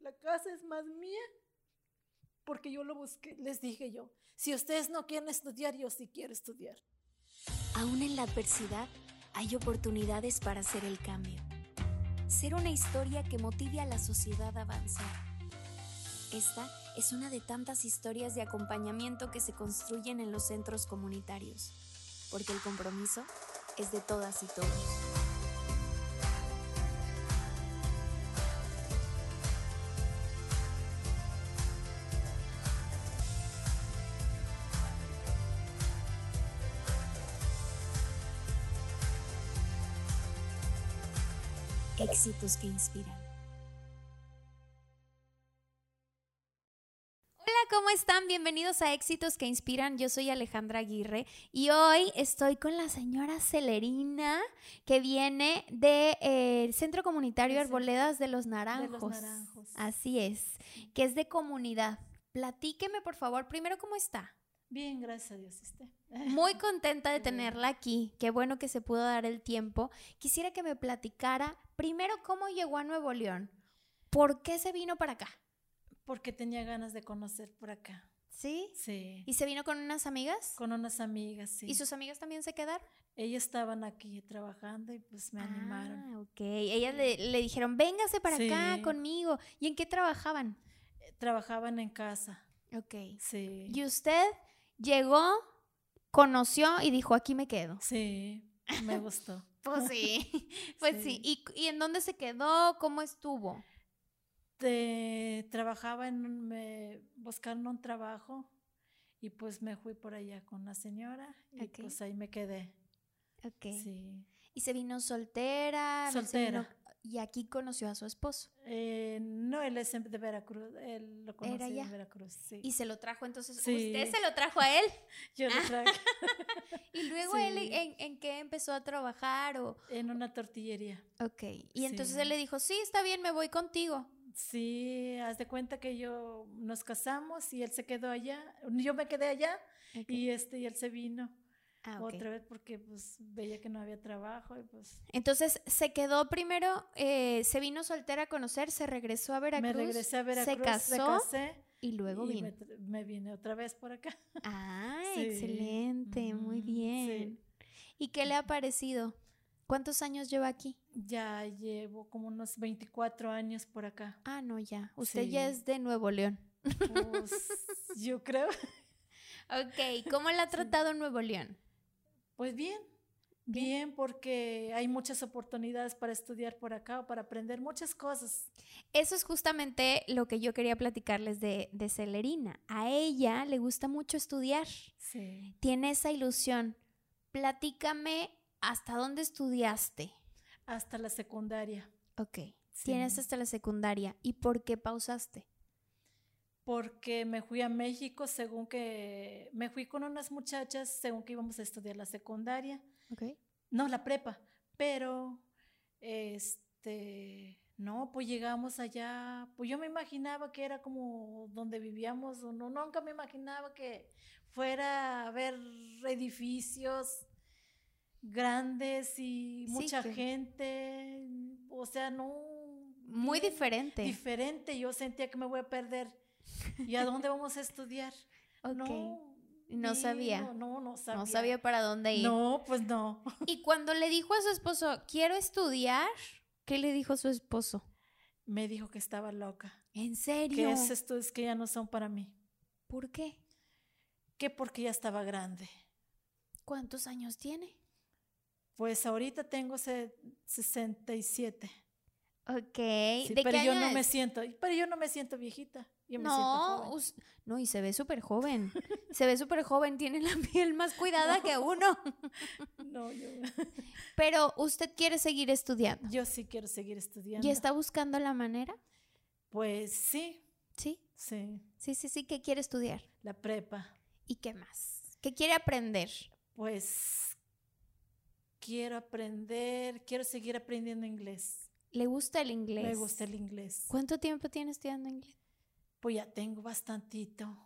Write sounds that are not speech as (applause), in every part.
la casa es más mía porque yo lo busqué. Les dije yo, si ustedes no quieren estudiar, yo sí quiero estudiar. Aún en la adversidad hay oportunidades para hacer el cambio. Ser una historia que motive a la sociedad a avanzar. Esta es una de tantas historias de acompañamiento que se construyen en los centros comunitarios, porque el compromiso es de todas y todos. Éxitos que inspiran. Hola, ¿cómo están? Bienvenidos a Éxitos que Inspiran. Yo soy Alejandra Aguirre y hoy estoy con la señora Celerina que viene del de, Centro Comunitario Arboledas de los Naranjos. De los Naranjos. Así es, que es de comunidad. Platíqueme, por favor, primero, ¿cómo está? Bien, gracias a Dios. Usted. Muy contenta de (laughs) tenerla aquí. Qué bueno que se pudo dar el tiempo. Quisiera que me platicara primero cómo llegó a Nuevo León. ¿Por qué se vino para acá? Porque tenía ganas de conocer por acá. ¿Sí? Sí. ¿Y se vino con unas amigas? Con unas amigas, sí. ¿Y sus amigas también se quedaron? Ellas estaban aquí trabajando y pues me animaron. Ah, ok. Ellas le, le, dijeron, véngase para Sí. acá conmigo. ¿Y en qué trabajaban? Eh, Trabajaban en casa. Ok. Sí. ¿Y usted llegó, conoció y dijo, aquí me quedo? Sí, me gustó. (laughs) Pues sí, (laughs) pues sí. Sí. ¿Y, ¿Y en dónde se quedó? ¿Cómo estuvo? Trabajaba en un, me buscaron un trabajo y pues me fui por allá con la señora y pues ahí me quedé. Ok. Sí. ¿Y se vino soltera? se Soltera. vino- y aquí conoció a su esposo. Eh, no, él es de Veracruz, él lo conocí allá. en Veracruz, sí. Y se lo trajo entonces. Sí. Usted se lo trajo a él. (laughs) Yo lo traje (laughs) Y luego él en, en qué empezó a trabajar o. en una tortillería. Ok. Y entonces él le dijo, sí, está bien, me voy contigo. Sí, haz de cuenta que yo nos casamos y él se quedó allá, yo me quedé allá y este y él se vino Ah, otra vez porque pues veía que no había trabajo y pues Entonces se quedó primero, eh, se vino soltera a conocer, se regresó a Veracruz. me regresé a Veracruz, Se casó casé y luego y vino. me, me vine otra vez por acá. Ah, (laughs) Sí. excelente, muy bien. sí. ¿Y qué le ha parecido? ¿Cuántos años lleva aquí? Ya llevo como unos 24 años por acá. Ah, no, ya. Usted ya es de Nuevo León. Pues yo creo, (laughs) Ok, ¿cómo la ha tratado Nuevo León? Pues bien, bien porque hay muchas oportunidades para estudiar por acá o para aprender muchas cosas. Eso es justamente lo que yo quería platicarles de, de Celerina. A ella le gusta mucho estudiar, Sí. tiene esa ilusión. Platícame hasta dónde estudiaste. Hasta la secundaria. Ok, tienes hasta la secundaria. ¿Y por qué pausaste? Porque me fui a México según que me fui con unas muchachas según que íbamos a estudiar la secundaria, no la prepa, pero este no, pues llegamos allá, pues yo me imaginaba que era como donde vivíamos, o no, nunca me imaginaba que fuera a ver edificios grandes y mucha gente, o sea, no Muy diferente. diferente. Yo sentía que me voy a perder. ¿Y a dónde vamos a estudiar? (laughs) No, No sabía. No, no, no sabía. No sabía para dónde ir. No, pues no. (laughs) Y cuando le dijo a su esposo, quiero estudiar, ¿qué le dijo su esposo? Me dijo que estaba loca. ¿En Que serio? esos estudios que ya no son para mí. ¿Por qué? Que porque ya estaba grande. ¿Cuántos años tiene? Pues ahorita tengo se- 67. Ok. Sí, ¿De pero qué yo año no me siento, pero yo no me siento viejita. Yo me No, siento joven. us- no, y se ve súper joven. se ve súper joven, tiene la (laughs) piel más cuidada que uno. No, yo, Pero usted quiere seguir estudiando. yo sí quiero seguir estudiando. ¿Y está buscando la manera? Pues sí, Sí, sí, sí, sí, sí, que quiere estudiar. la prepa. ¿Y qué más? ¿Qué quiere aprender? Pues quiero aprender, quiero seguir aprendiendo inglés. ¿Le gusta el inglés? Me gusta el inglés. ¿Cuánto tiempo tiene estudiando inglés? Pues ya tengo bastantito.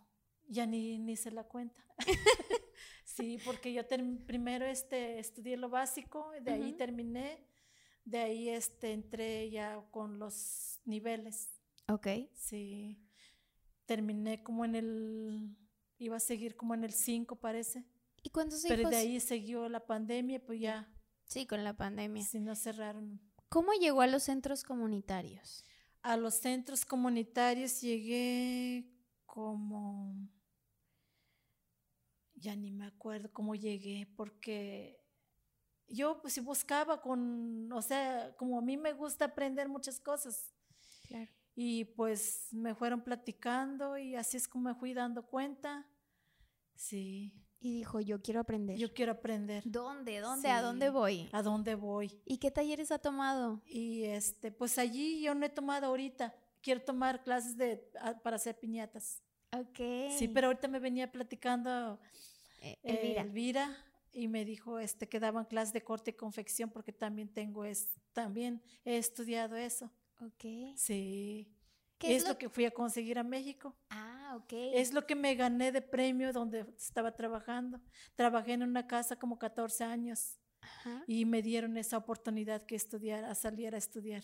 Ya ni, ni se la cuenta. (laughs) sí, porque yo primero este, estudié lo básico, de ahí terminé, de ahí este, entré ya con los niveles. Ok. Sí. Terminé como en el, iba a seguir como en el 5 parece. ¿Y cuántos Pero hijos? de ahí siguió la pandemia, pues ya, Sí, con la pandemia. si no cerraron. ¿Cómo llegó a los centros comunitarios? A los centros comunitarios llegué como, ya ni me acuerdo cómo llegué, porque yo pues sí buscaba con, o sea, como a mí me gusta aprender muchas cosas. Claro. Y pues me fueron platicando y así es como me fui dando cuenta. Sí, Y dijo, yo quiero aprender. yo quiero aprender. ¿Dónde? ¿Dónde? ¿A dónde Sí. voy? ¿A dónde voy? ¿Y qué talleres ha tomado? Y este, pues allí yo no he tomado ahorita. Quiero tomar clases de, a- para hacer piñatas. Ok. Sí, pero ahorita me venía platicando Eh, eh, Elvira. Y me dijo este, que daban clases de corte y confección porque también tengo es, también he estudiado eso. Ok. Sí. ¿Qué es, lo que fui a conseguir a México. Ah, ok. Es lo que me gané de premio donde estaba trabajando. Trabajé en una casa como 14 años Ajá. y me dieron esa oportunidad que estudiara, saliera a estudiar.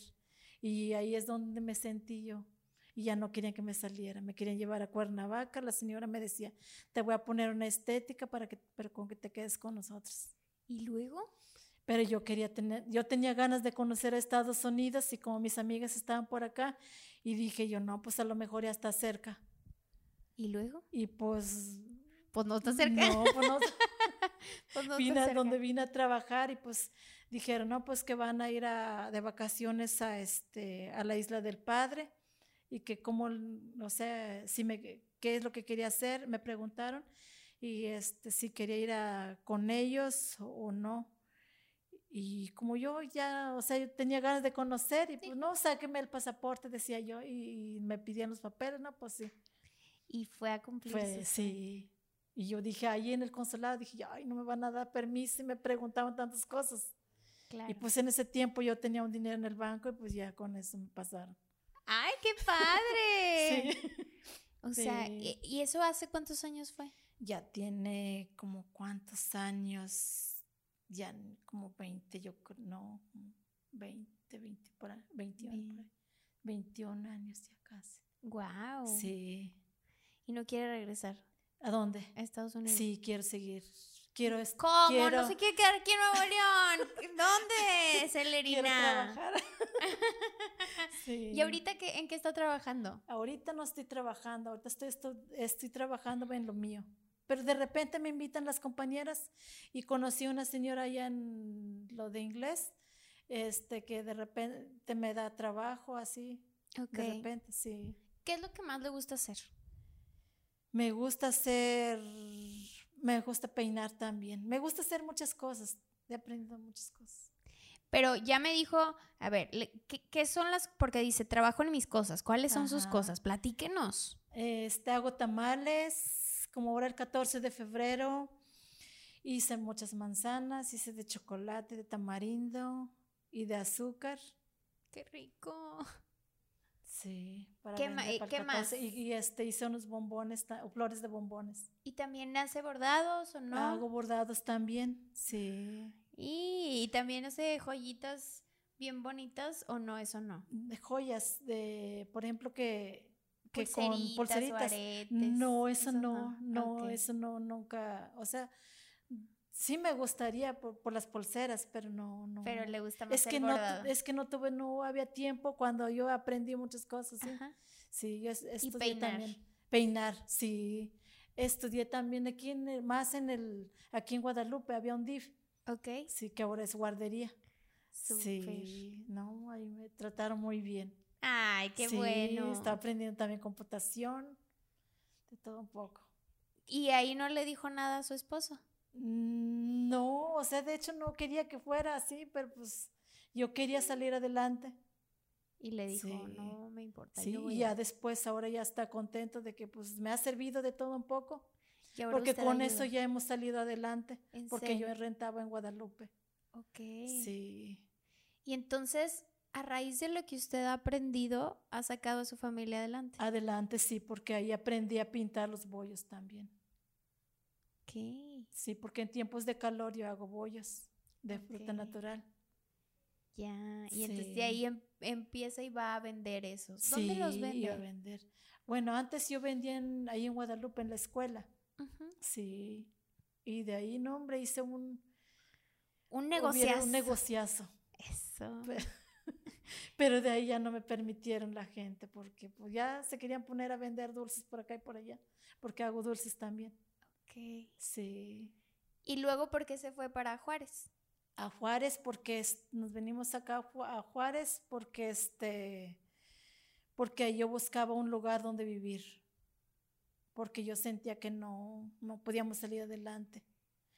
Y ahí es donde me sentí yo. Y ya no querían que me saliera, me querían llevar a Cuernavaca. La señora me decía, te voy a poner una estética para que, pero con que te quedes con nosotros. ¿Y luego? Pero yo quería tener, yo tenía ganas de conocer a Estados Unidos y como mis amigas estaban por acá y dije yo, no, pues a lo mejor ya está cerca. ¿Y luego? Y pues Pues no está cerca. No, pues no, (laughs) Pues no vine está a donde vine a trabajar y pues dijeron, no, pues que van a ir a- de vacaciones a, este, a la isla del padre y que como, no sé, si me, qué es lo que quería hacer, me preguntaron y este, si quería ir a- con ellos o no. Y como yo ya, o sea, yo tenía ganas de conocer y pues no, sáqueme el pasaporte, decía yo, y, me pidían los papeles, no, pues sí. Y fue a cumplir Fue, su sí. Y yo dije, ahí en el consulado, dije, ay, no me van a dar permiso y me preguntaban tantas cosas. Claro. Y pues en ese tiempo yo tenía un dinero en el banco y pues ya con eso me pasaron. ¡Ay, qué padre! (laughs) Sí. O sea, Sí. ¿y, y eso hace cuántos años fue? Ya tiene como cuántos años, ya como 20, yo creo, no, como 20, 20 por ahí, 21 por ahí, 21 años ya casi. Wow. Sí. Y no quiere regresar ¿A dónde? a Estados Unidos. Sí, quiero seguir. Quiero ¿Cómo? quiero- ¿No se quiere quedar aquí en Nuevo León? (laughs) ¿Dónde, Celerina? (laughs) sí. ¿Y ahorita qué, en qué está trabajando? Ahorita no estoy trabajando, ahorita estoy, estoy trabajando en lo mío. Pero de repente me invitan las compañeras y conocí una señora allá en lo de inglés, este, que de repente me da trabajo así, de repente, sí. ¿Qué es lo que más le gusta hacer? Me gusta hacer, me gusta peinar también, me gusta hacer muchas cosas, he aprendido muchas cosas. Pero ya me dijo, a ver, ¿qué, qué son las? Porque dice, trabajo en mis cosas. ¿Cuáles son sus cosas? Platíquenos. Este, hago tamales, como ahora el 14 de febrero. Hice muchas manzanas, hice de chocolate, de tamarindo y de azúcar. Qué rico. Sí, para ¿Qué ma- para qué más? 14. Y, y, este, hice unos bombones, o flores de bombones. ¿Y también hace bordados o no? Hago bordados también, sí. Y, y también hace joyitas bien bonitas o no, eso no. De joyas, de, por ejemplo, que, que con Pulseritas o pulseritas. aretes. No, eso, no, no, Ok. eso no, nunca, o sea, sí me gustaría por, por las pulseras, pero no, no. Pero le gusta más es el que no, es que no tuve, no había tiempo cuando yo aprendí muchas cosas, sí. Ajá. Sí, yo es- estudié peinar. también. Peinar, sí. Estudié también aquí en el- más en el, aquí en Guadalupe había un DIF, Ok. sí, que ahora es guardería. Sí, no, ahí me trataron muy bien. Ay, qué Sí, bueno. Estaba aprendiendo también computación, de todo un poco. Y ahí no le dijo nada a su esposo. No, o sea, de hecho no quería que fuera así, pero pues yo quería salir adelante. Y le dijo, Sí. no me importa. Sí, yo voy y a-". ya después ahora ya está contento de que pues me ha servido de todo un poco, Y ahora porque con eso ya hemos salido adelante, ¿En porque yo rentaba en Guadalupe. Ok. Sí. Y entonces, a raíz de lo que usted ha aprendido, ha sacado a su familia adelante. Adelante, sí, porque ahí aprendí a pintar los bollos también. Ok. Sí, porque en tiempos de calor yo hago bollos de fruta natural. Ya. Y entonces de ahí em- empieza y va a vender esos. ¿Dónde los vende? iba a vender. Bueno, antes yo vendía en- ahí en Guadalupe en la escuela. Sí. Y de ahí, no, hombre, hice un, Un negociazo. un negociazo. Eso. (laughs) Pero, pero de ahí ya no me permitieron la gente porque pues, ya se querían poner a vender dulces por acá y por allá, porque hago dulces también. Ok. Sí. Y luego, ¿por qué se fue para Juárez? A Juárez porque es- nos venimos acá a Ju- a Juárez porque este porque yo buscaba un lugar donde vivir. Porque yo sentía que no no podíamos salir adelante.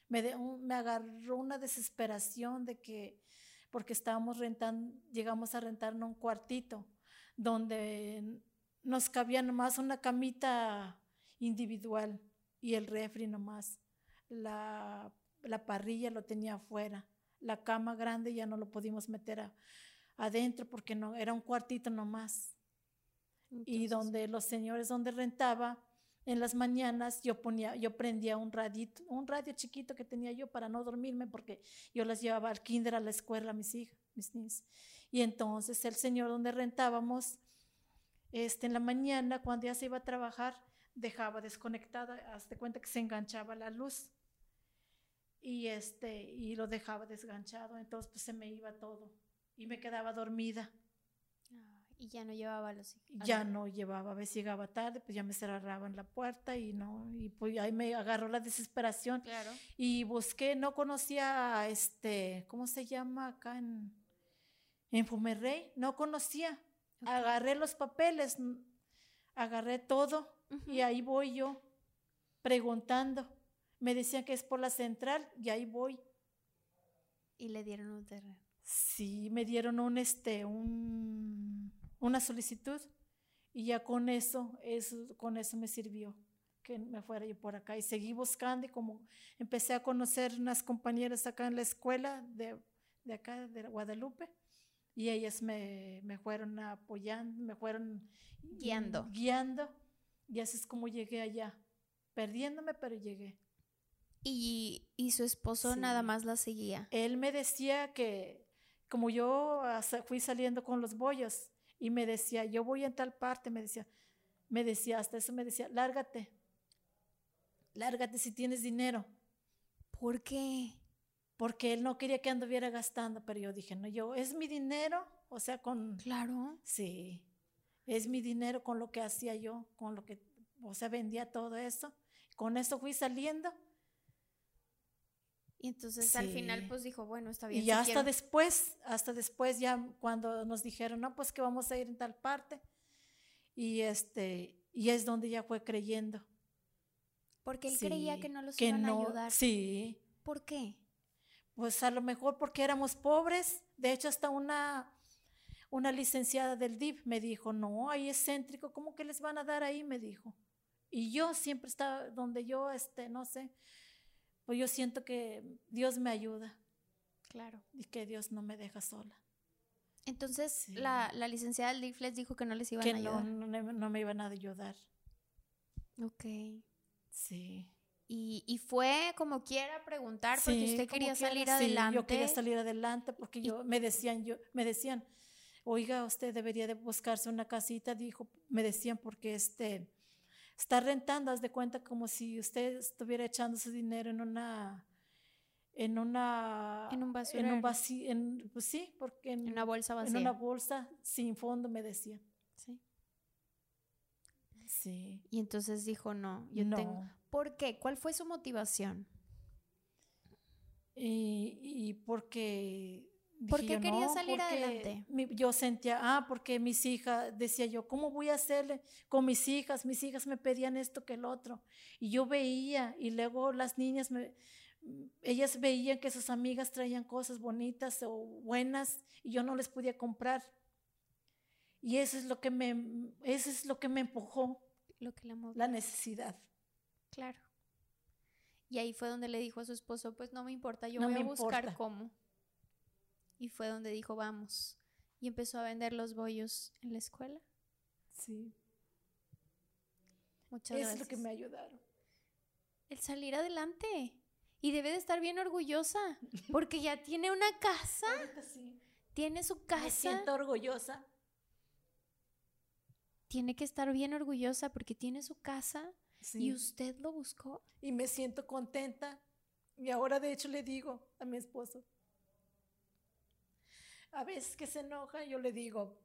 Me, de- un- me agarró una desesperación de que porque estábamos rentando, llegamos a rentar un cuartito donde nos cabía nomás una camita individual y el refri nomás. La, la parrilla lo tenía afuera. La cama grande ya no lo pudimos meter a- adentro porque no era un cuartito nomás. y Entonces, donde los señores donde rentaba en las mañanas yo ponía yo prendía un radito un radio chiquito que tenía yo para no dormirme porque yo las llevaba al kinder a la escuela a mis hijas mis niñas y entonces el señor donde rentábamos este en la mañana cuando ya se iba a trabajar dejaba desconectada hasta cuenta que se enganchaba la luz y este y lo dejaba desganchado entonces pues se me iba todo y me quedaba dormida ah, y ya no llevaba los hijos. ya no llevaba, a veces llegaba tarde, pues ya me cerraban la puerta y no, y pues ahí me agarró la desesperación Claro. y busqué, no conocía a este, ¿cómo se llama acá en, en Fumerrey? No conocía. Ok. Agarré los papeles, agarré todo y ahí voy yo preguntando. Me decían que es por la central y ahí voy. Y le dieron un terreno. Sí, me dieron un este un una solicitud y ya con eso, eso con eso me sirvió que me fuera yo por acá y seguí buscando y como empecé a conocer unas compañeras acá en la escuela de, de acá de Guadalupe y ellas me, me fueron apoyando, me fueron Guiando. guiando y así es como llegué allá, perdiéndome pero llegué. Y, y su esposo nada más la seguía. él me decía que como yo fui saliendo con los bollos y me decía, yo voy en tal parte, me decía, me decía, hasta eso me decía, lárgate, lárgate si tienes dinero, ¿Por qué? porque él no quería que anduviera gastando, pero yo dije, no, yo, es mi dinero, o sea, con, Claro. sí, es mi dinero con lo que hacía yo, con lo que, o sea, vendía todo eso, con eso fui saliendo Y entonces al final pues dijo, bueno, está bien. Y si ya hasta quiero- después, hasta después ya cuando nos dijeron, no, pues que vamos a ir en tal parte. Y este, y es donde ya fue creyendo. Porque él creía que no los que iban no- a ayudar. Sí, ¿Por qué? pues a lo mejor porque éramos pobres. De hecho, hasta una, una licenciada del DIF me dijo, no, ahí es céntrico, ¿cómo que les van a dar ahí? Me dijo. Y yo siempre estaba donde yo, este, no sé, pues yo siento que Dios me ayuda Claro. y que Dios no me deja sola. Entonces Sí. la, la licenciada del DIF les dijo que no les iban que a no, ayudar. no, me- no me iban a ayudar. Ok. Sí. Y, y fue como quiera preguntar porque Sí, usted quería quiera, salir sí, adelante. yo quería salir adelante porque Y- yo me decían, yo me decían, oiga, usted debería de buscarse una casita, dijo, me decían porque este está rentando, haz de cuenta como si usted estuviera echando su dinero en una en una En un en basurero. un vacío, en, pues sí, porque en, En una bolsa en vacía. una bolsa sin fondo me decían. Sí. Sí. Y entonces dijo, no, yo no. tengo... ¿Por qué? ¿Cuál fue su motivación? Y, y porque... ¿Por qué yo, quería "No, salir adelante?" mi- yo sentía, ah, porque mis hijas, decía yo, ¿cómo voy a hacerle con mis hijas? Mis hijas me pedían esto que el otro. Y yo veía, y luego las niñas, me, ellas veían que sus amigas traían cosas bonitas o buenas y yo no les podía comprar. Y eso es lo que me, eso es lo que me empujó, Lo que la necesidad. Claro. Y ahí fue donde le dijo a su esposo, pues no me importa, yo No voy me a buscar importa. cómo. Y fue donde dijo, vamos. Y empezó a vender los bollos en la escuela. Sí. Muchas Eso gracias. es lo que me ayudaron. El salir adelante. Y debe de estar bien orgullosa, porque ya tiene una casa, sí. tiene su casa. Me siento orgullosa. Tiene que estar bien orgullosa porque tiene su casa Sí. y usted lo buscó. y me siento contenta. Y ahora de hecho le digo a mi esposo, a veces que se enoja, yo le digo,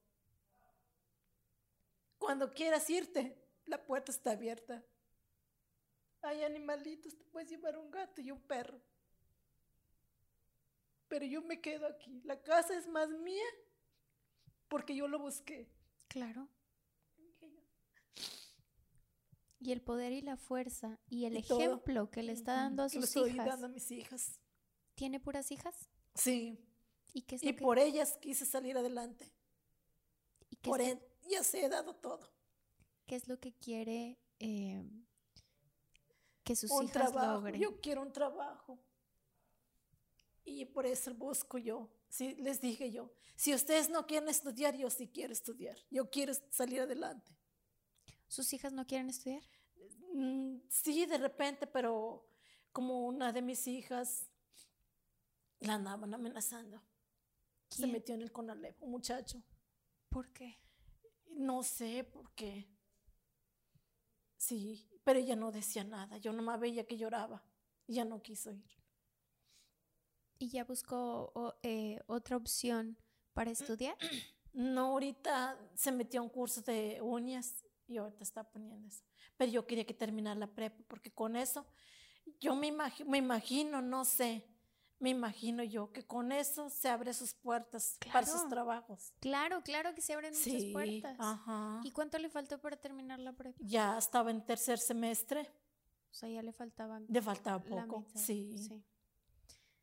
cuando quieras irte, la puerta está abierta. Hay animalitos, te puedes llevar un gato y un perro. Pero yo me quedo aquí. La casa es más mía porque yo lo busqué. Claro. Y el poder y la fuerza y el Y todo. ejemplo que le está dando a sus estoy hijas. dando a mis hijas. ¿Tiene puras hijas? Sí. ¿Y qué es Y lo que, por ellas quise salir adelante. y qué Por es, se he dado todo. qué es lo que quiere eh, que sus un hijas trabajo. logren? Yo quiero un trabajo. Y por eso busco yo. Sí, les dije yo, si ustedes no quieren estudiar, yo sí quiero estudiar. Yo quiero salir adelante. ¿Sus hijas no quieren estudiar? Mm, sí, de repente, pero como una de mis hijas la andaban amenazando. Se metió en el Conalep, un muchacho. ¿Por qué? No sé por qué. Sí, pero ella no decía nada. Yo nomás veía que lloraba. Ya no quiso ir. ¿Y ya buscó o- eh, otra opción para estudiar? (clears throat) No, ahorita se metió a un curso de uñas y ahorita está poniendo eso. Pero yo quería que terminara la prepa porque con eso yo me, me imagino, no sé, me imagino yo que con eso se abre sus puertas para sus trabajos. Claro, claro que se abren muchas Sí, puertas. ajá. ¿Y cuánto le faltó para terminar la prepa? Ya estaba en tercer semestre, O sea, ya le faltaban le faltaba poco. mitad. Sí, sí.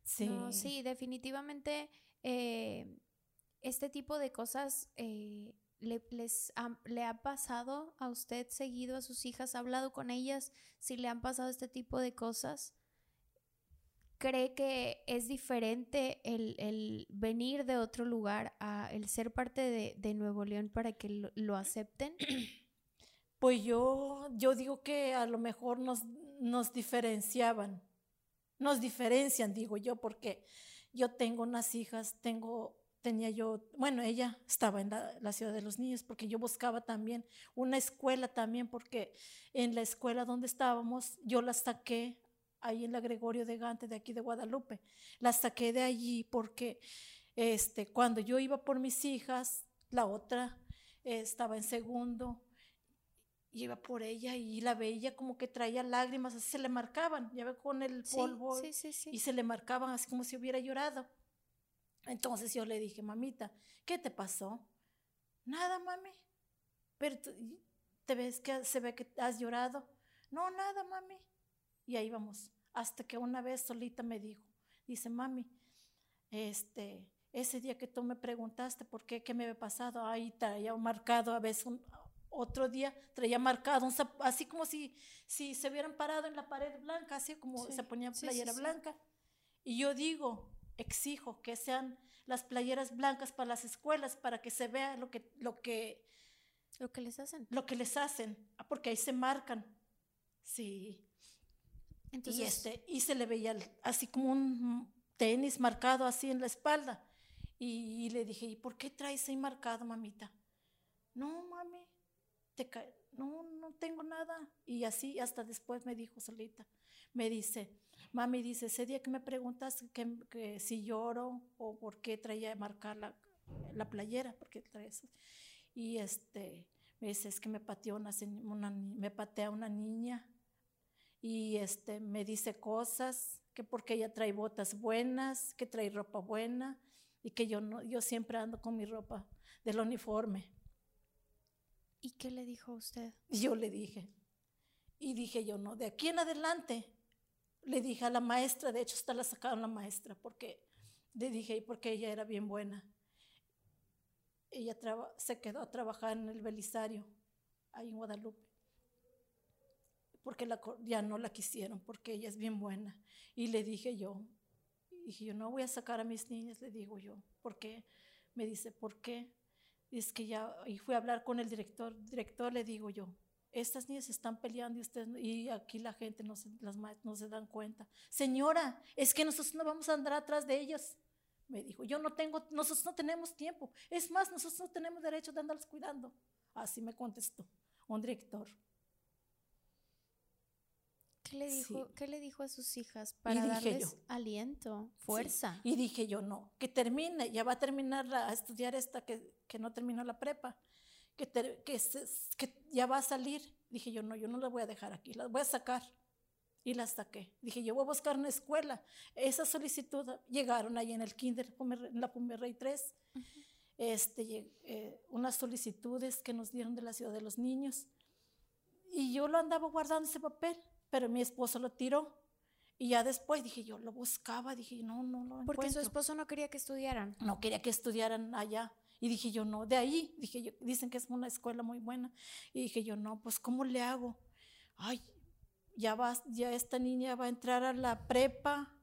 sí. No, sí, definitivamente eh, este tipo de cosas eh, le, les ha, le ha pasado a usted seguido a sus hijas, ha hablado con ellas si le han pasado este tipo de cosas. ¿Cree que es diferente el, el venir de otro lugar a el ser parte de, de Nuevo León para que lo, lo acepten? Pues yo, yo digo que a lo mejor nos, nos diferenciaban, nos diferencian, digo yo, porque yo tengo unas hijas, tengo, tenía yo, bueno, ella estaba en la, la ciudad de los niños, porque yo buscaba también una escuela también, porque en la escuela donde estábamos, yo la saqué ahí en la Gregorio de Gante, de aquí de Guadalupe, la saqué de allí porque este, cuando yo iba por mis hijas, la otra eh, estaba en segundo, y iba por ella y la veía como que traía lágrimas, así se le marcaban, ya ve con el polvo sí, sí, sí. y se le marcaban así como si hubiera llorado. Entonces yo le dije, mamita, ¿qué te pasó? Nada, mami. Pero te ves que se ve que has llorado. No, nada, mami. Y ahí vamos. Hasta que una vez solita me dijo, dice, mami, este, ese día que tú me preguntaste por qué, qué me había pasado, ahí traía marcado a veces un, otro día traía marcado, un zap- así como si, si se hubieran parado en la pared blanca, así como Sí, se ponía sí, sí, playera sí. blanca. Y yo digo, exijo que sean las playeras blancas para las escuelas, para que se vea lo que, lo que, Lo que les hacen. lo que les hacen, ah, porque ahí se marcan. Sí. Entonces, y, este, y se le veía así como un tenis marcado así en la espalda. Y, le dije, ¿y por qué traes ahí marcado, mamita? No, mami, te no, no tengo nada. Y así hasta después me dijo solita, me dice, mami, dice, ese día que me preguntas que, que si lloro o por qué traía marcar la, la playera, porque trae eso. Y este, me dice, es que me pateó una, me patea una niña y este me dice cosas que porque ella trae botas buenas, que trae ropa buena y que yo no yo siempre ando con mi ropa del uniforme. ¿y qué le dijo a usted? Y yo le dije, y dije yo, no, de aquí en adelante, le dije a la maestra, de hecho hasta la sacaron la maestra, porque le dije, porque ella era bien buena. Ella se quedó a trabajar en el Belisario, ahí en Guadalupe, porque la, ya no la quisieron, porque ella es bien buena. Y le dije yo, dije yo, no voy a sacar a mis niñas, le digo yo, ¿por qué? Me dice, ¿por qué? es que ya, y fui a hablar con el director, director le digo yo, estas niñas están peleando y ustedes, y aquí la gente no se, las no se dan cuenta. Señora, es que nosotros no vamos a andar atrás de ellos. Me dijo, yo no tengo, nosotros no tenemos tiempo. Es más, nosotros no tenemos derecho de andarlos cuidando. Así me contestó un director. ¿Qué le dijo, ¿qué le dijo a sus hijas para darles aliento, fuerza? Y dije yo, no, que termine, ya va a terminar a estudiar esta que, que no terminó la prepa, que, que, que, ya va a salir. Dije yo, no, yo no la voy a dejar aquí, la voy a sacar. Y la saqué. Dije, yo voy a buscar una escuela. Esa solicitud llegaron ahí en el kinder, en la Pumerrey 3, este, eh, unas solicitudes que nos dieron de la ciudad de los niños. Y yo lo andaba guardando ese papel pero mi esposo lo tiró. Y ya después dije yo, lo buscaba, dije, no, no, no. Porque su esposo no quería que estudiaran. No quería que estudiaran allá. Y dije yo, no, de ahí, dije yo, dicen que es una escuela muy buena. Y dije yo, no, pues ¿cómo le hago? Ay, ya va, ya esta niña va a entrar a la prepa.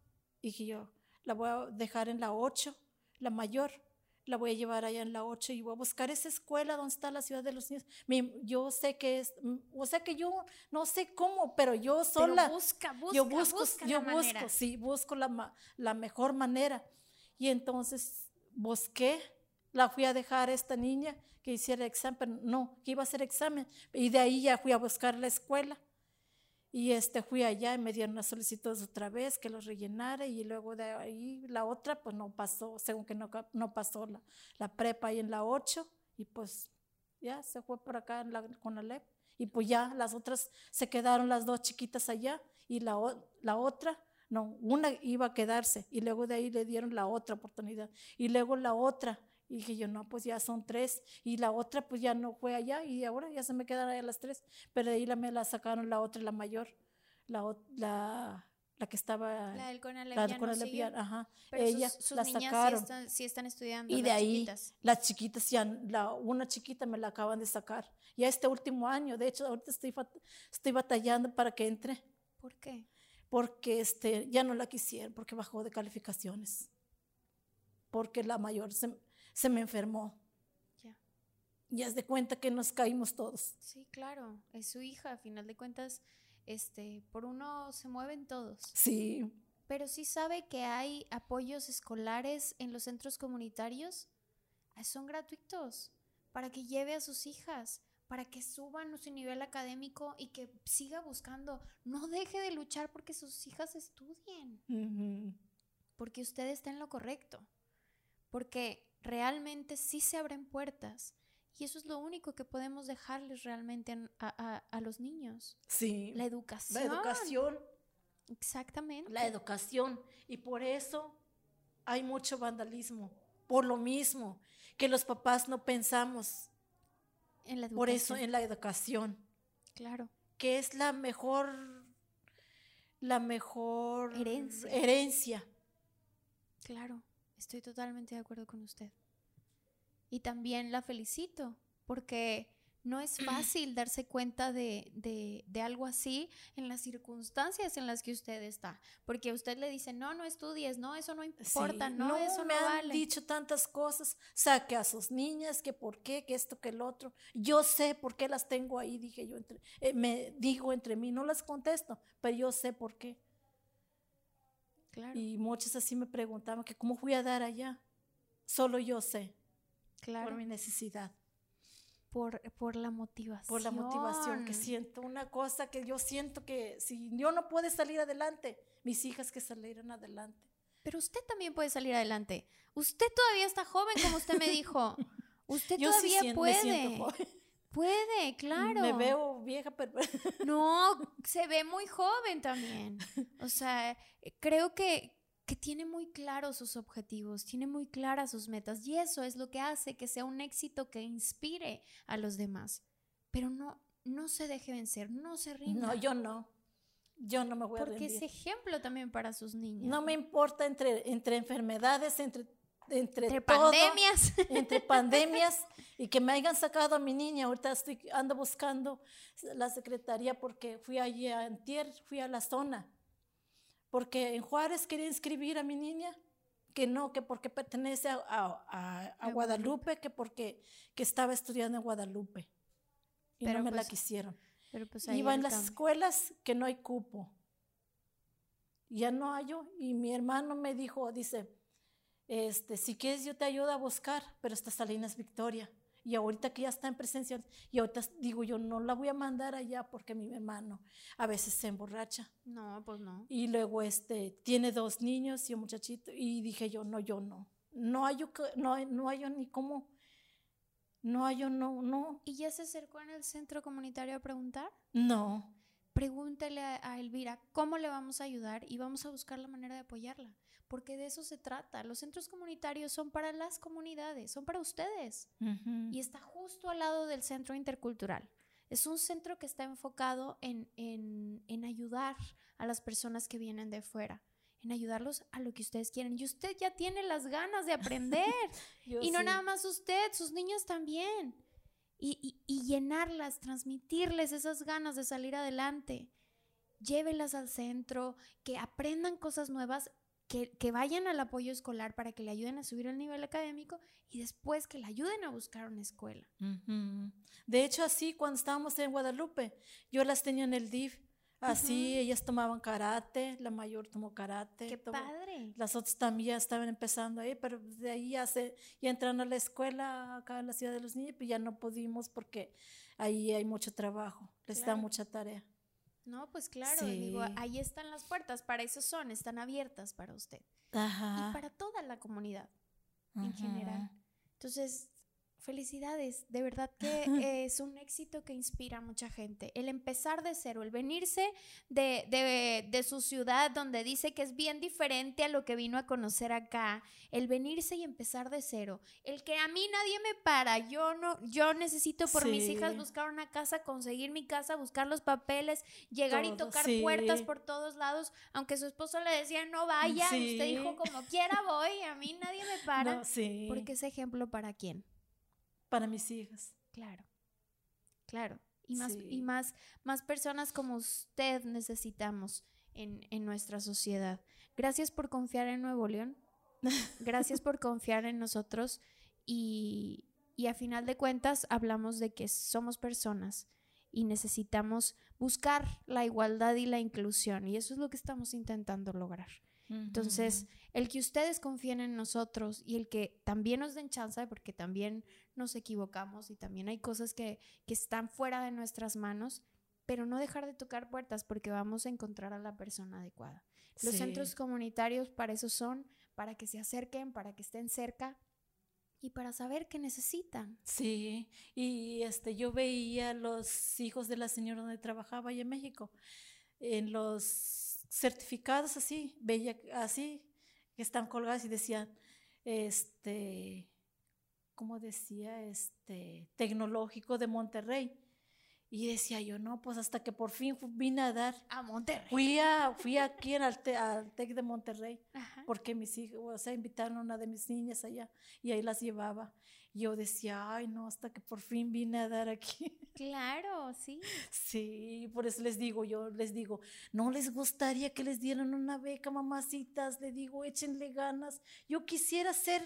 Dije yo, la voy a dejar en la 8, la mayor la voy a llevar allá en la 8 y voy a buscar esa escuela donde está la ciudad de los niños. yo sé que es, mm, o sea que yo no sé cómo, pero yo sola. busca, busca, yo busco, busca yo busco, sí, busco la, la mejor manera. Y entonces busqué, la fui a dejar a esta niña que hiciera examen, no, que iba a hacer examen. Y de ahí ya fui a buscar la escuela. Y este, fui allá y me dieron las solicitudes otra vez que los rellenara y luego de ahí la otra pues no pasó, según que no, no pasó la, la, prepa ahí en la 8 y pues ya se fue por acá en la, con la LEP y pues ya las otras se quedaron las dos chiquitas allá y la, la otra, no, una iba a quedarse y luego de ahí le dieron la otra oportunidad y luego la otra y dije yo, no, pues ya son tres. Y la otra, pues ya no fue allá y ahora ya se me quedan allá las tres. Pero de ahí la, me la sacaron la otra, la mayor, la, la, la que estaba... La del Conalep la ajá. Pero Ella sus, la sacaron. Sí están, estudiando. Y de ahí, las chiquitas ya, la, una chiquita me la acaban de sacar. Ya este último año, de hecho, ahorita estoy, estoy batallando para que entre. ¿Por qué? Porque este, ya no la quisieron, porque bajó de calificaciones. Porque la mayor se, se me enfermó. Ya. Y haz de cuenta que nos caímos todos. Sí, claro, es su hija, a final de cuentas, este, por uno se mueven todos. Sí. Pero sí sabe que hay apoyos escolares en los centros comunitarios. Ah, son gratuitos para que lleve a sus hijas, para que suban su nivel académico y que siga buscando. No deje de luchar porque sus hijas estudien. Porque usted está en lo correcto. Porque realmente sí se abren puertas. Y eso es lo único que podemos dejarles realmente a, los niños. Sí. La educación. La educación. Exactamente. La educación. Y por eso hay mucho vandalismo. Por lo mismo que los papás no pensamos. En la educación. Por eso en la educación. Claro. Que es la mejor, la mejor herencia. herencia. Claro. Estoy totalmente de acuerdo con usted. Y también la felicito, porque no es (clears throat) fácil darse cuenta de, de, algo así en las circunstancias en las que usted está. Porque usted le dice, no, no estudies, no, eso no importa, no, eso me no han dicho tantas cosas, saque a sus niñas, que por qué, que esto, que el otro. Yo sé por qué las tengo ahí, dije yo, entre, eh, me digo entre mí, no las contesto, pero yo sé por qué. Y muchos así me preguntaban que cómo fui a dar allá. Solo yo sé. Claro. Por mi necesidad. Por, por la motivación. Por la motivación que siento. Una cosa que yo siento que si yo no puedo salir adelante, mis hijas que salieran adelante. Pero usted también puede salir adelante. Usted todavía está joven, como usted me dijo. (laughs) Usted todavía puede. Puede, claro. Me veo vieja, pero... (laughs) No, se ve muy joven también. O sea, creo que, que tiene muy claros sus objetivos, tiene muy claras sus metas y eso es lo que hace que sea un éxito que inspire a los demás. Pero no, no se deje vencer, no se rinda. No, yo no. Yo no me voy a rendir. Porque es ejemplo también para sus niños. No me importa entre, entre enfermedades, entre entre, pandemias. (laughs) Entre pandemias y que me hayan sacado a mi niña. Ahorita estoy, ando buscando la secretaría porque fui allí a Antier, fui a la zona. Porque en Juárez quería inscribir a mi niña, que no, que porque pertenece a, Guadalupe, que porque que estaba estudiando en Guadalupe. Y no me la pues, quisieron. Pero pues Iba en las escuelas que no hay cupo. Ya no hay yo. Y mi hermano me dijo, dice, este, si quieres yo te ayudo a buscar, pero esta Salinas Victoria. Y ahorita que ya está en presencia, y ahorita digo yo, no la voy a mandar allá porque mi hermano a veces se emborracha. No, pues no. Y luego este, tiene dos niños y un muchachito, y dije yo, no, yo no. No hay, no, no hay ni cómo, no hay, no, no. ¿Y ya se acercó en el centro comunitario a preguntar? No. Pregúntele a Elvira cómo le vamos a ayudar y vamos a buscar la manera de apoyarla porque de eso se trata. Los centros comunitarios son para las comunidades, son para ustedes. Y está justo al lado del centro intercultural. Es un centro que está enfocado en, en, ayudar a las personas que vienen de fuera, en ayudarlos a lo que ustedes quieren. Y usted ya tiene las ganas de aprender. (laughs) y no nada más usted, sus niños también. Y, y llenarlas, transmitirles esas ganas de salir adelante llévelas al centro, que aprendan cosas nuevas que, vayan al apoyo escolar para que le ayuden a subir el nivel académico y después que le ayuden a buscar una escuela. De hecho, así cuando estábamos en Guadalupe, yo las tenía en el DIF. Así, ellas tomaban karate, la mayor tomó karate. ¡Qué padre! Las otras también estaban empezando ahí, pero de ahí ya, se, ya entran a la escuela acá en la ciudad de los niños, pues ya no pudimos porque ahí hay mucho trabajo, les da mucha tarea. No, pues claro, digo, ahí están las puertas, para eso son, están abiertas para usted. Y para toda la comunidad en general. Entonces, Felicidades, de verdad que (laughs) es un éxito que inspira a mucha gente. El empezar de cero, el venirse de, de, su ciudad donde dice que es bien diferente a lo que vino a conocer acá, el venirse y empezar de cero, el que a mí nadie me para, yo no, yo necesito por mis hijas buscar una casa, conseguir mi casa, buscar los papeles, llegar y tocar puertas por todos lados, aunque su esposo le decía no vaya, y usted dijo como quiera voy, a mí nadie me (laughs) para, porque es ejemplo para quién para mis hijas. Claro, claro. Y más, y más, más personas como usted necesitamos en, en nuestra sociedad. Gracias por confiar en Nuevo León. Gracias por (laughs) confiar en nosotros. Y, y a final de cuentas hablamos de que somos personas y necesitamos buscar la igualdad y la inclusión. Y eso es lo que estamos intentando lograr. Entonces, el que ustedes confíen en nosotros y el que también nos den chance, porque también nos equivocamos y también hay cosas que, están fuera de nuestras manos, pero no dejar de tocar puertas porque vamos a encontrar a la persona adecuada. Los centros comunitarios para eso son, para que se acerquen, para que estén cerca y para saber qué necesitan. Sí, y este yo veía los hijos de la señora donde trabajaba allá en México, en los certificados así, veía así, están colgados y decían, este, ¿cómo decía? Este, tecnológico de Monterrey. Y decía yo, no, pues hasta que por fin vine a dar. A Monterrey. Fui, a, fui aquí al, al TEC de Monterrey, porque mis hijos, o sea, invitaron a una de mis niñas allá y ahí las llevaba. Y yo decía, ay, no, hasta que por fin vine a dar aquí. (laughs) Claro, sí. Sí, por eso les digo, yo les digo, no les gustaría que les dieran una beca, mamacitas, le digo, échenle ganas. Yo quisiera ser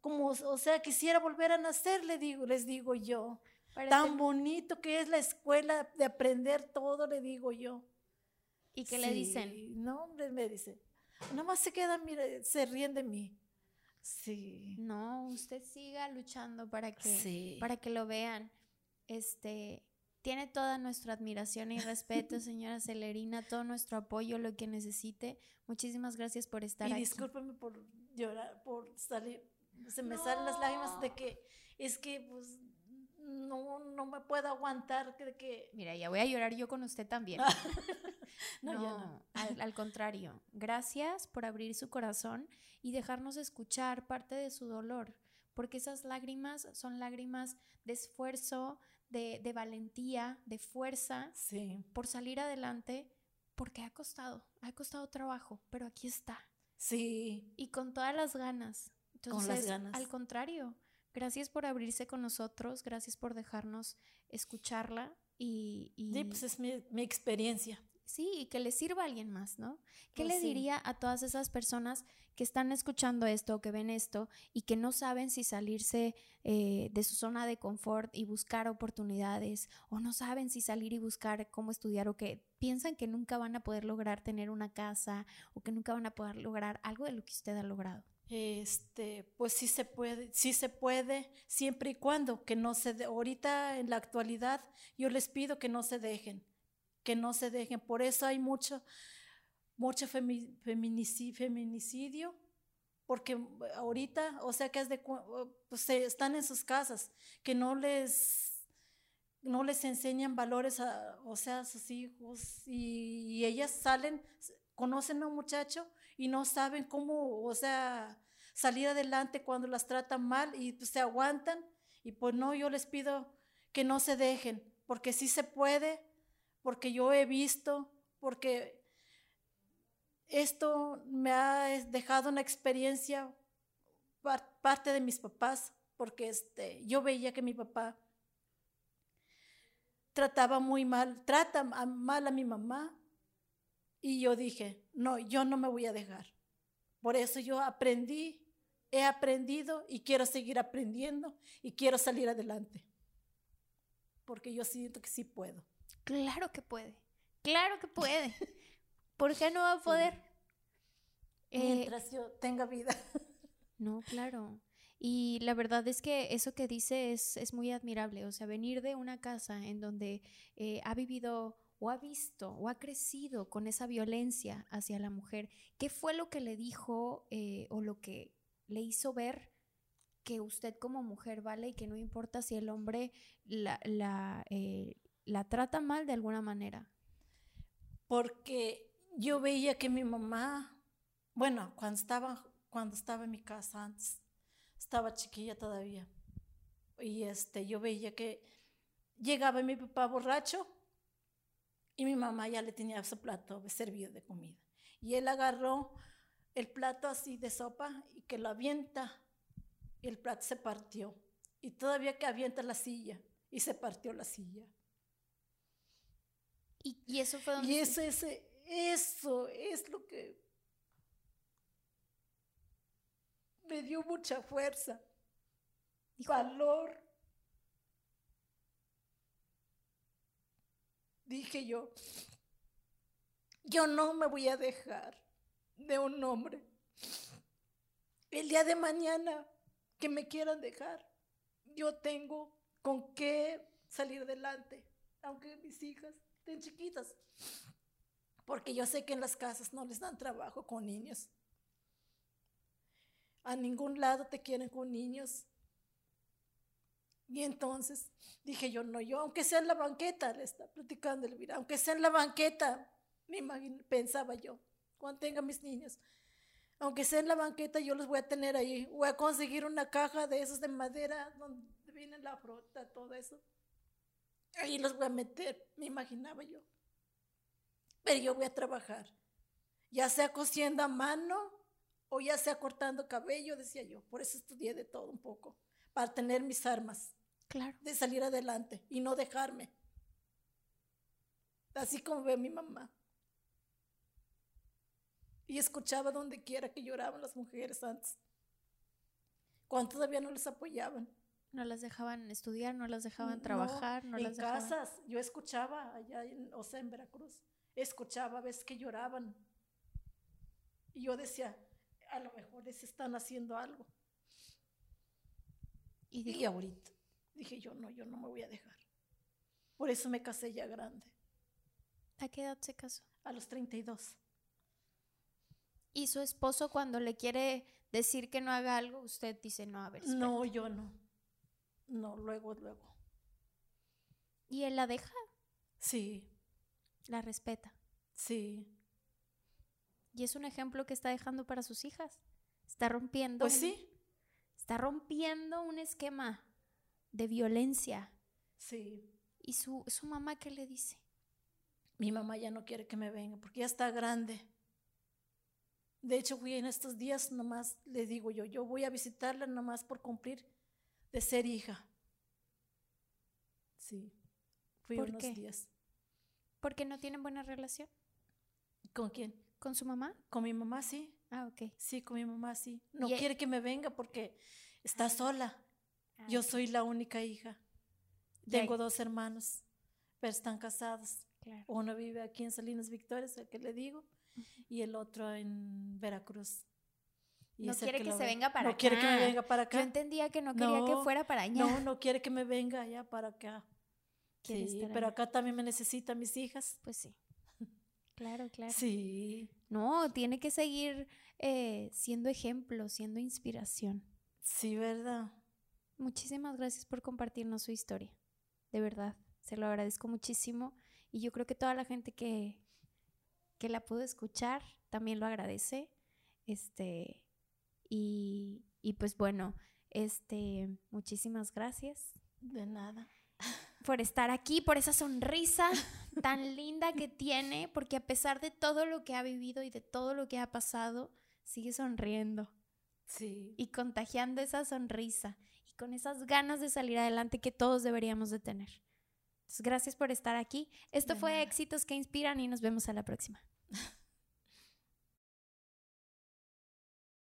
como, o sea, quisiera volver a nacer, le digo, les digo yo. Tan bonito que es la escuela de aprender todo, le digo yo. ¿Y qué le dicen? No, hombre, me dice. Nada más se quedan, mira, se ríen de mí. Sí. No, usted siga luchando para que, para que lo vean. Este, tiene toda nuestra admiración y respeto, (laughs) señora Celerina, todo nuestro apoyo, lo que necesite. Muchísimas gracias por estar aquí. Y discúlpeme por llorar, por salir, se me salen las lágrimas de que es que pues no, no me puedo aguantar de que... Mira, ya voy a llorar yo con usted también. (laughs) no, no, Al, al, contrario. Gracias por abrir su corazón y dejarnos escuchar parte de su dolor, porque esas lágrimas son lágrimas de esfuerzo, de, de valentía, de fuerza, sí. por salir adelante, porque ha costado, ha costado trabajo, pero aquí está. Sí. Y con todas las ganas. Entonces, con las ganas. al contrario, Gracias por abrirse con nosotros, gracias por dejarnos escucharla y... sí, pues es mi, experiencia. Sí, y que le sirva a alguien más, ¿no? ¿Qué pues le diría a todas esas personas que están escuchando esto, que ven esto y que no saben si salirse eh, de su zona de confort y buscar oportunidades o no saben si salir y buscar cómo estudiar o que piensan que nunca van a poder lograr tener una casa o que nunca van a poder lograr algo de lo que usted ha logrado? Este, pues sí se puede, sí se puede, siempre y cuando que no se de, ahorita en la actualidad yo les pido que no se dejen, que no se dejen. Por eso hay mucho, mucho feminicidio, feminicidio, porque ahorita, o sea que es pues están en sus casas, que no les no les enseñan valores a, o sea, a sus hijos y ellas salen, conocen a un muchacho y no saben cómo, o sea, salir adelante cuando las tratan mal y pues, se aguantan. Y pues no, yo les pido que no se dejen, porque sí se puede, porque yo he visto, porque esto me ha dejado una experiencia parte de mis papás, porque este, yo veía que mi papá trataba muy mal, trata mal a mi mamá, y yo dije, no, yo no me voy a dejar. Por eso yo aprendí, he aprendido y quiero seguir aprendiendo y quiero salir adelante. Porque yo siento que sí puedo. Claro que puede, claro que puede. (laughs) ¿Por qué no va a poder? Mientras yo tenga vida. (laughs) No, claro. Y la verdad es que eso que dice es, es muy admirable. O sea, venir de una casa en donde eh, ha vivido o ha visto o ha crecido con esa violencia hacia la mujer, ¿qué fue lo que le dijo eh, o lo que le hizo ver que usted como mujer vale y que no importa si el hombre la, la, eh, la trata mal de alguna manera? Porque yo veía que mi mamá, bueno, cuando estaba, cuando estaba en mi casa antes, estaba chiquilla todavía, y este, yo veía que llegaba mi papá borracho y mi mamá ya le tenía su plato servido de comida. Y él agarró el plato así de sopa y que lo avienta y el plato se partió. Y todavía que avienta la silla y se partió la silla. Y, eso fue donde... Y eso, ese, eso es lo que me dio mucha fuerza, valor dije yo, yo no me voy a dejar de un hombre. El día de mañana que me quieran dejar, yo tengo con qué salir adelante, aunque mis hijas estén chiquitas, porque yo sé que en las casas no les dan trabajo con niños. A ningún lado te quieren con niños. Y entonces dije yo, no, yo, aunque sea en la banqueta, le está platicando Elvira, aunque sea en la banqueta, me pensaba yo, cuando tenga mis niños, aunque sea en la banqueta, yo los voy a tener ahí, voy a conseguir una caja de esos de madera, donde viene la fruta, todo eso. Ahí los voy a meter, me imaginaba yo. Pero yo voy a trabajar, ya sea cosiendo a mano o ya sea cortando cabello, decía yo. Por eso estudié de todo un poco para tener mis armas. Claro. De salir adelante y no dejarme. Así como ve mi mamá. Y escuchaba donde quiera que lloraban las mujeres antes. Cuando todavía no les apoyaban. No las dejaban estudiar, no las dejaban trabajar, no, en las casas, yo escuchaba allá, en, o sea, en Veracruz, escuchaba a veces que lloraban. Y yo decía, a lo mejor les están haciendo algo. Y dije, ahorita, dije yo, no, yo no me voy a dejar. Por eso me casé ya grande. ¿A qué edad se casó? A los 32. ¿Y su esposo cuando le quiere decir que no haga algo, usted dice, no, a ver. No, yo no. No, luego, luego. ¿Y él la deja? Sí. ¿La respeta? Sí. ¿Y es un ejemplo que está dejando para sus hijas? Está rompiendo. Pues sí. Está rompiendo un esquema de violencia. Sí. ¿Y su, su mamá qué le dice? Mi mamá ya no quiere que me venga porque ya está grande. De hecho, fui en estos días nomás, le digo yo, yo voy a visitarla nomás por cumplir de ser hija. Sí, fui ¿Por unos qué? días. ¿Porque no tienen buena relación? ¿Con quién? ¿Con su mamá? Con mi mamá, sí. Ah, ok. Sí, con mi mamá, sí. No ¿Y e- quiere que me venga porque está sola. Ah, Yo soy la única hija. Tengo dos hermanos, pero están casados. Claro. Uno vive aquí en Salinas Victorias, el que le digo, y el otro en Veracruz. Y no quiere que, se ve. venga para no acá. quiere que me venga para acá. Yo entendía que no quería que No, fuera para allá. No, no quiere que me venga allá para acá. Sí, pero acá también me necesitan mis hijas. Pues sí. Claro, claro. Sí, No, tiene que seguir eh, siendo ejemplo, siendo inspiración. sí, ¿verdad? Muchísimas gracias por compartirnos su historia. De verdad, se lo agradezco muchísimo. Y yo creo que toda la gente que, que la pudo escuchar también lo agradece. Este, y, y pues bueno, este, muchísimas gracias De nada. por estar aquí, por esa sonrisa (laughs) tan linda que tiene, porque a pesar de todo lo que ha vivido y de todo lo que ha pasado, sigue sonriendo Sí. y contagiando esa sonrisa y con esas ganas de salir adelante que todos deberíamos de tener. Entonces, gracias por estar aquí. Esto De fue nada. Éxitos que Inspiran y nos vemos a la próxima. (laughs)